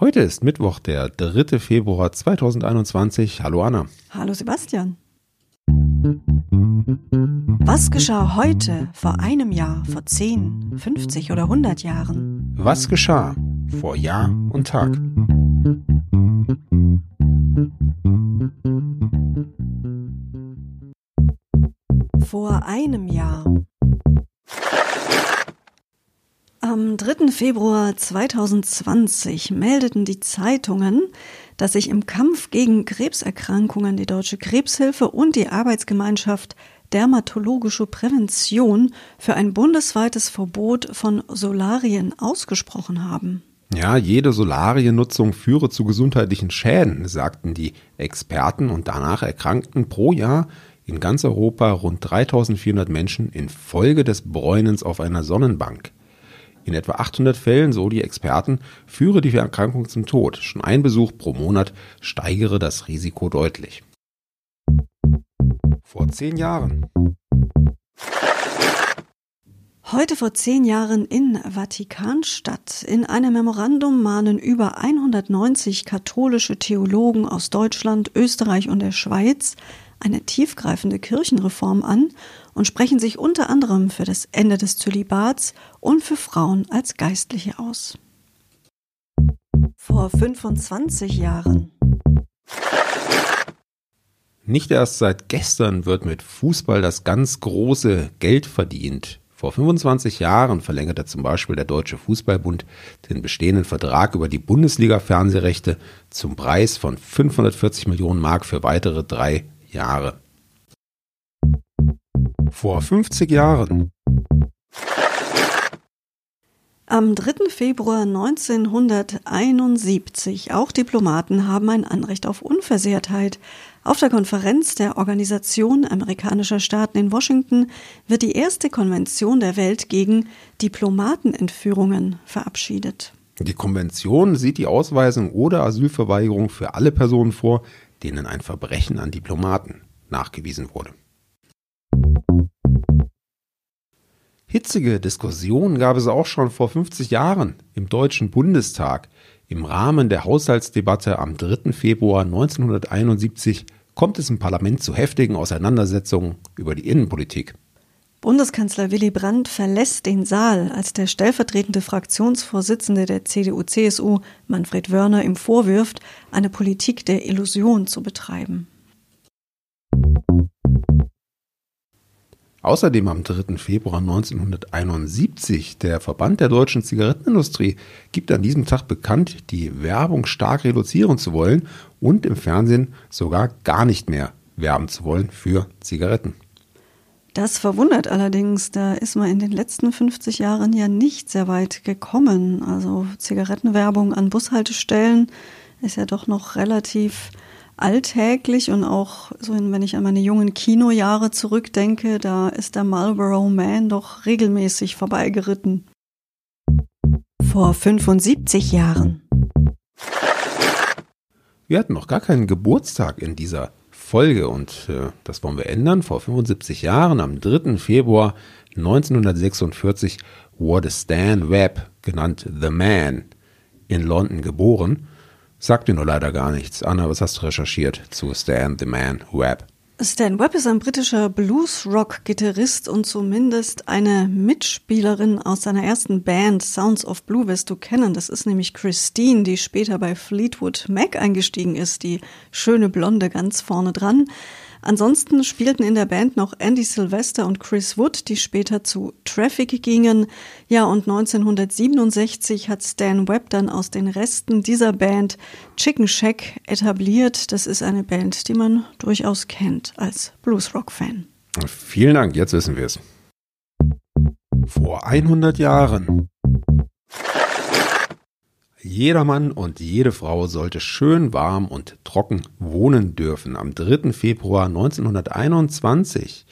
Heute ist Mittwoch, der 3. Februar 2021. Hallo Anna. Hallo Sebastian. Was geschah heute, vor einem Jahr, vor 10, 50 oder 100 Jahren? Was geschah vor Jahr und Tag? Vor einem Jahr. Am 3. Februar 2020 meldeten die Zeitungen, dass sich im Kampf gegen Krebserkrankungen die Deutsche Krebshilfe und die Arbeitsgemeinschaft Dermatologische Prävention für ein bundesweites Verbot von Solarien ausgesprochen haben. Ja, jede Solariennutzung führe zu gesundheitlichen Schäden, sagten die Experten und danach erkrankten pro Jahr in ganz Europa rund 3400 Menschen infolge des Bräunens auf einer Sonnenbank. In etwa 800 Fällen, so die Experten, führe die Erkrankung zum Tod. Schon ein Besuch pro Monat steigere das Risiko deutlich. Vor zehn Jahren. Heute vor zehn Jahren in Vatikanstadt. In einem Memorandum mahnen über 190 katholische Theologen aus Deutschland, Österreich und der Schweiz eine tiefgreifende Kirchenreform an und sprechen sich unter anderem für das Ende des Zölibats und für Frauen als Geistliche aus. Vor 25 Jahren. Nicht erst seit gestern wird mit Fußball das ganz große Geld verdient. Vor 25 Jahren verlängerte zum Beispiel der Deutsche Fußballbund den bestehenden Vertrag über die Bundesliga-Fernsehrechte zum Preis von 540 Millionen Mark für weitere drei Jahre. Vor 50 Jahren. Am 3. Februar 1971. Auch Diplomaten haben ein Anrecht auf Unversehrtheit. Auf der Konferenz der Organisation amerikanischer Staaten in Washington wird die erste Konvention der Welt gegen Diplomatenentführungen verabschiedet. Die Konvention sieht die Ausweisung oder Asylverweigerung für alle Personen vor, denen ein Verbrechen an Diplomaten nachgewiesen wurde. Hitzige Diskussionen gab es auch schon vor 50 Jahren im Deutschen Bundestag. Im Rahmen der Haushaltsdebatte am 3. Februar 1971 kommt es im Parlament zu heftigen Auseinandersetzungen über die Innenpolitik. Bundeskanzler Willy Brandt verlässt den Saal, als der stellvertretende Fraktionsvorsitzende der CDU-CSU, Manfred Wörner, ihm vorwirft, eine Politik der Illusion zu betreiben. Außerdem am 3. Februar 1971 der Verband der deutschen Zigarettenindustrie gibt an diesem Tag bekannt, die Werbung stark reduzieren zu wollen und im Fernsehen sogar gar nicht mehr werben zu wollen für Zigaretten. Das verwundert allerdings, da ist man in den letzten 50 Jahren ja nicht sehr weit gekommen. Also Zigarettenwerbung an Bushaltestellen ist ja doch noch relativ alltäglich und auch so, wenn ich an meine jungen Kinojahre zurückdenke, da ist der Marlboro Man doch regelmäßig vorbeigeritten. Vor 75 Jahren. Wir hatten noch gar keinen Geburtstag in dieser Folge und äh, das wollen wir ändern. Vor 75 Jahren, am 3. Februar 1946, wurde Stan Webb, genannt The Man, in London geboren. Sagt dir nur leider gar nichts. Anna, was hast du recherchiert zu Stan the Man Webb? Stan Webb ist ein britischer Blues-Rock-Gitarrist und zumindest eine Mitspielerin aus seiner ersten Band Sounds of Blue wirst du kennen. Das ist nämlich Christine, die später bei Fleetwood Mac eingestiegen ist, die schöne Blonde ganz vorne dran. Ansonsten spielten in der Band noch Andy Sylvester und Chris Wood, die später zu Traffic gingen. Ja, und 1967 hat Stan Webb dann aus den Resten dieser Band Chicken Shack etabliert. Das ist eine Band, die man durchaus kennt als Bluesrock-Fan. Vielen Dank, jetzt wissen wir es. Vor 100 Jahren jeder Mann und jede Frau sollte schön warm und trocken wohnen dürfen. Am 3. Februar 1921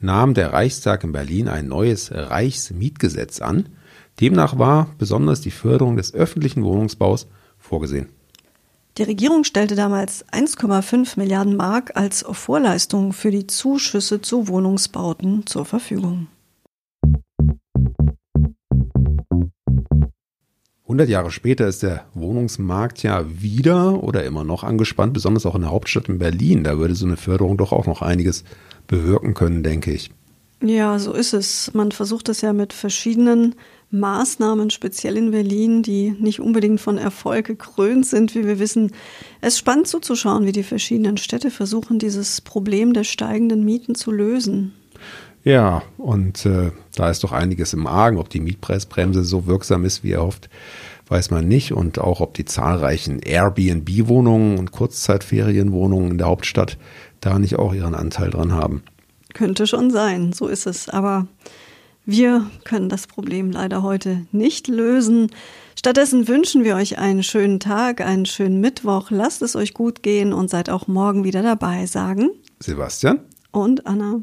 nahm der Reichstag in Berlin ein neues Reichsmietgesetz an. Demnach war besonders die Förderung des öffentlichen Wohnungsbaus vorgesehen. Die Regierung stellte damals 1,5 Milliarden Mark als Vorleistung für die Zuschüsse zu Wohnungsbauten zur Verfügung. 100 Jahre später ist der Wohnungsmarkt ja wieder oder immer noch angespannt, besonders auch in der Hauptstadt in Berlin. Da würde so eine Förderung doch auch noch einiges bewirken können, denke ich. Ja, so ist es. Man versucht es ja mit verschiedenen Maßnahmen, speziell in Berlin, die nicht unbedingt von Erfolg gekrönt sind, wie wir wissen. Es ist spannend zuzuschauen, wie die verschiedenen Städte versuchen, dieses Problem der steigenden Mieten zu lösen. Ja, und äh, da ist doch einiges im Argen. Ob die Mietpreisbremse so wirksam ist, wie erhofft, weiß man nicht. Und auch ob die zahlreichen Airbnb-Wohnungen und Kurzzeitferienwohnungen in der Hauptstadt da nicht auch ihren Anteil dran haben. Könnte schon sein, so ist es. Aber wir können das Problem leider heute nicht lösen. Stattdessen wünschen wir euch einen schönen Tag, einen schönen Mittwoch. Lasst es euch gut gehen und seid auch morgen wieder dabei, sagen Sebastian und Anna.